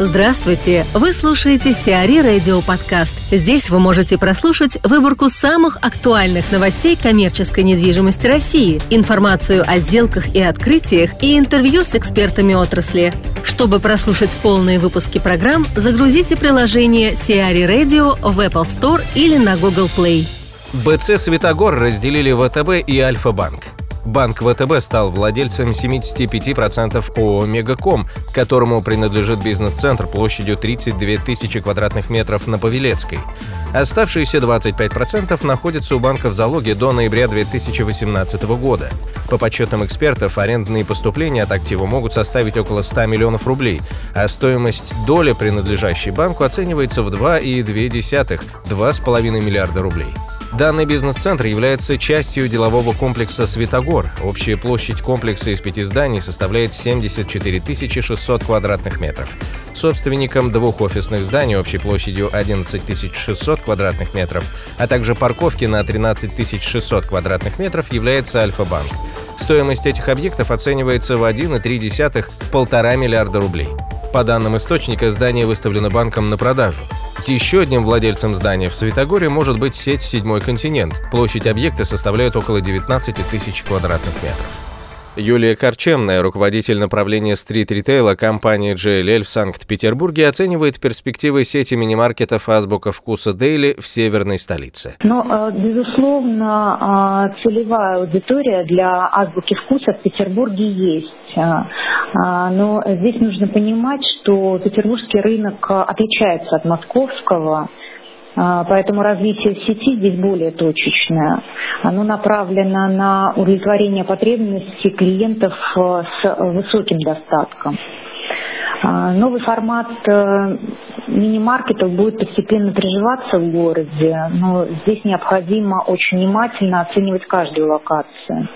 Здравствуйте! Вы слушаете Сиари Радио Подкаст. Здесь вы можете прослушать выборку самых актуальных новостей коммерческой недвижимости России, информацию о сделках и открытиях и интервью с экспертами отрасли. Чтобы прослушать полные выпуски программ, загрузите приложение Сиари Radio в Apple Store или на Google Play. БЦ «Светогор» разделили ВТБ и Альфа-банк. Банк ВТБ стал владельцем 75% ООО «Мегаком», которому принадлежит бизнес-центр площадью 32 тысячи квадратных метров на Павелецкой. Оставшиеся 25% находятся у банка в залоге до ноября 2018 года. По подсчетам экспертов, арендные поступления от актива могут составить около 100 миллионов рублей, а стоимость доли, принадлежащей банку, оценивается в 2,2 2,5 миллиарда рублей. Данный бизнес-центр является частью делового комплекса «Светогор». Общая площадь комплекса из пяти зданий составляет 74 600 квадратных метров. Собственником двух офисных зданий общей площадью 11 600 квадратных метров, а также парковки на 13 600 квадратных метров является Альфа-банк. Стоимость этих объектов оценивается в 1,3-1,5 миллиарда рублей. По данным источника, здание выставлено банком на продажу. Еще одним владельцем здания в Светогоре может быть сеть «Седьмой континент». Площадь объекта составляет около 19 тысяч квадратных метров. Юлия Корчемная, руководитель направления стрит-ритейла компании JLL в Санкт-Петербурге, оценивает перспективы сети мини-маркетов «Азбука вкуса Дейли» в северной столице. Но, э, безусловно, а, целевая аудитория для «Азбуки вкуса» в Петербурге есть. А, но здесь нужно понимать, что петербургский рынок отличается от московского. А, поэтому развитие сети здесь более точечное. Оно направлено на удовлетворение потребностей клиентов э, с высоким достатком. А, новый формат э, мини-маркетов будет постепенно приживаться в городе, но здесь необходимо очень внимательно оценивать каждую локацию.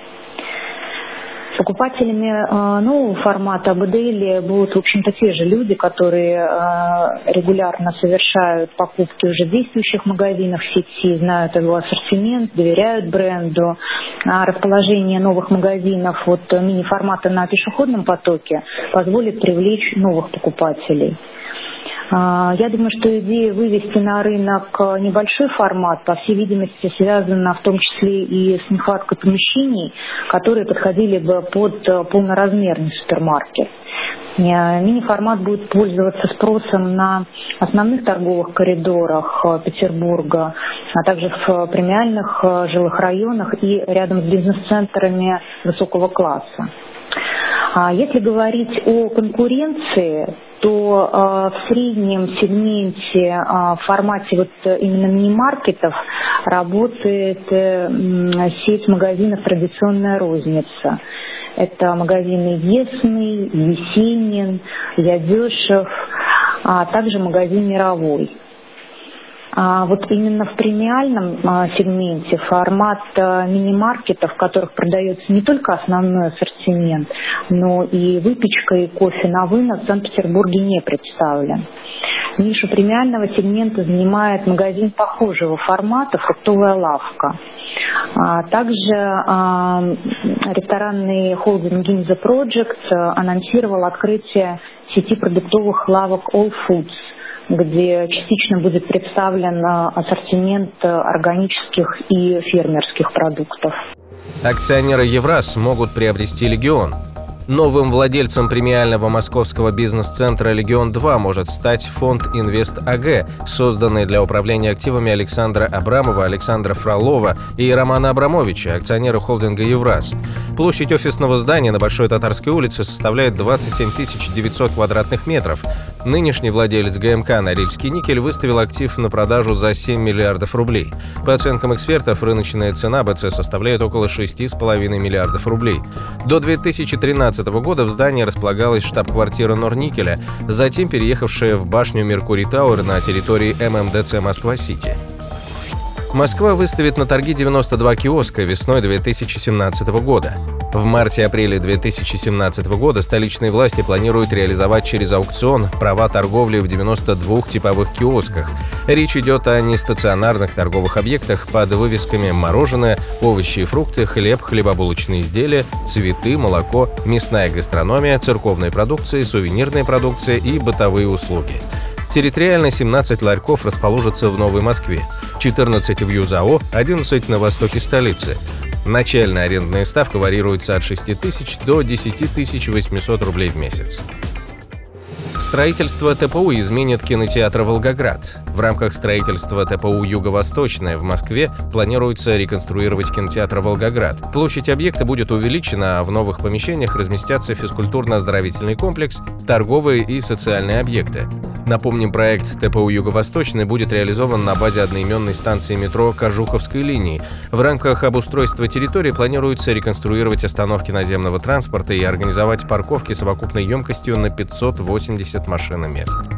Покупателями э, нового формата АБДЛ будут, в общем-то, те же люди, которые э, регулярно совершают покупки уже действующих магазинов сети, знают его ассортимент, доверяют бренду. А расположение новых магазинов от мини-формата на пешеходном потоке позволит привлечь новых покупателей. А, я думаю, что идея вывести на рынок небольшой формат, по всей видимости, связана в том числе и с нехваткой помещений, которые подходили бы под полноразмерный супермаркет. Э, мини-формат будет пользоваться спросом на основных торговых коридорах э, Петербурга, а также в премиальных э, жилых районах и рядом с бизнес-центрами высокого класса. А если говорить о конкуренции, то э, в среднем сегменте э, в формате вот именно мини-маркетов работает э, сеть магазинов «Традиционная розница». Это магазины «Весный», «Есенин», «Ядешев», а также магазин «Мировой». А вот именно в премиальном а, сегменте формат а, мини-маркетов, в которых продается не только основной ассортимент, но и выпечка и кофе на вынос в Санкт-Петербурге не представлен. Нишу премиального сегмента занимает магазин похожего формата «Фруктовая лавка». Также ресторанный холдинг Ginza Project анонсировал открытие сети продуктовых лавок All Foods – где частично будет представлен ассортимент органических и фермерских продуктов. Акционеры Евраз могут приобрести «Легион». Новым владельцем премиального московского бизнес-центра «Легион-2» может стать фонд «Инвест АГ», созданный для управления активами Александра Абрамова, Александра Фролова и Романа Абрамовича, акционера холдинга «Евраз». Площадь офисного здания на Большой Татарской улице составляет 27 900 квадратных метров. Нынешний владелец ГМК «Норильский никель» выставил актив на продажу за 7 миллиардов рублей. По оценкам экспертов, рыночная цена БЦ составляет около 6,5 миллиардов рублей. До 2013 года в здании располагалась штаб-квартира Норникеля, затем переехавшая в башню Меркурий Тауэр на территории ММДЦ Москва-Сити. Москва выставит на торги 92 киоска весной 2017 года. В марте-апреле 2017 года столичные власти планируют реализовать через аукцион права торговли в 92 типовых киосках. Речь идет о нестационарных торговых объектах под вывесками «мороженое», «овощи и фрукты», «хлеб», «хлебобулочные изделия», «цветы», «молоко», «мясная гастрономия», «церковная продукция», «сувенирная продукция» и «бытовые услуги». Территориально 17 ларьков расположатся в Новой Москве, 14 в ЮЗАО, 11 на востоке столицы – Начальная арендная ставка варьируется от 6 тысяч до 10 800 рублей в месяц. Строительство ТПУ изменит кинотеатр «Волгоград». В рамках строительства ТПУ «Юго-Восточное» в Москве планируется реконструировать кинотеатр «Волгоград». Площадь объекта будет увеличена, а в новых помещениях разместятся физкультурно-оздоровительный комплекс, торговые и социальные объекты. Напомним, проект ТПУ «Юго-Восточный» будет реализован на базе одноименной станции метро Кожуховской линии. В рамках обустройства территории планируется реконструировать остановки наземного транспорта и организовать парковки совокупной емкостью на 580 машин мест.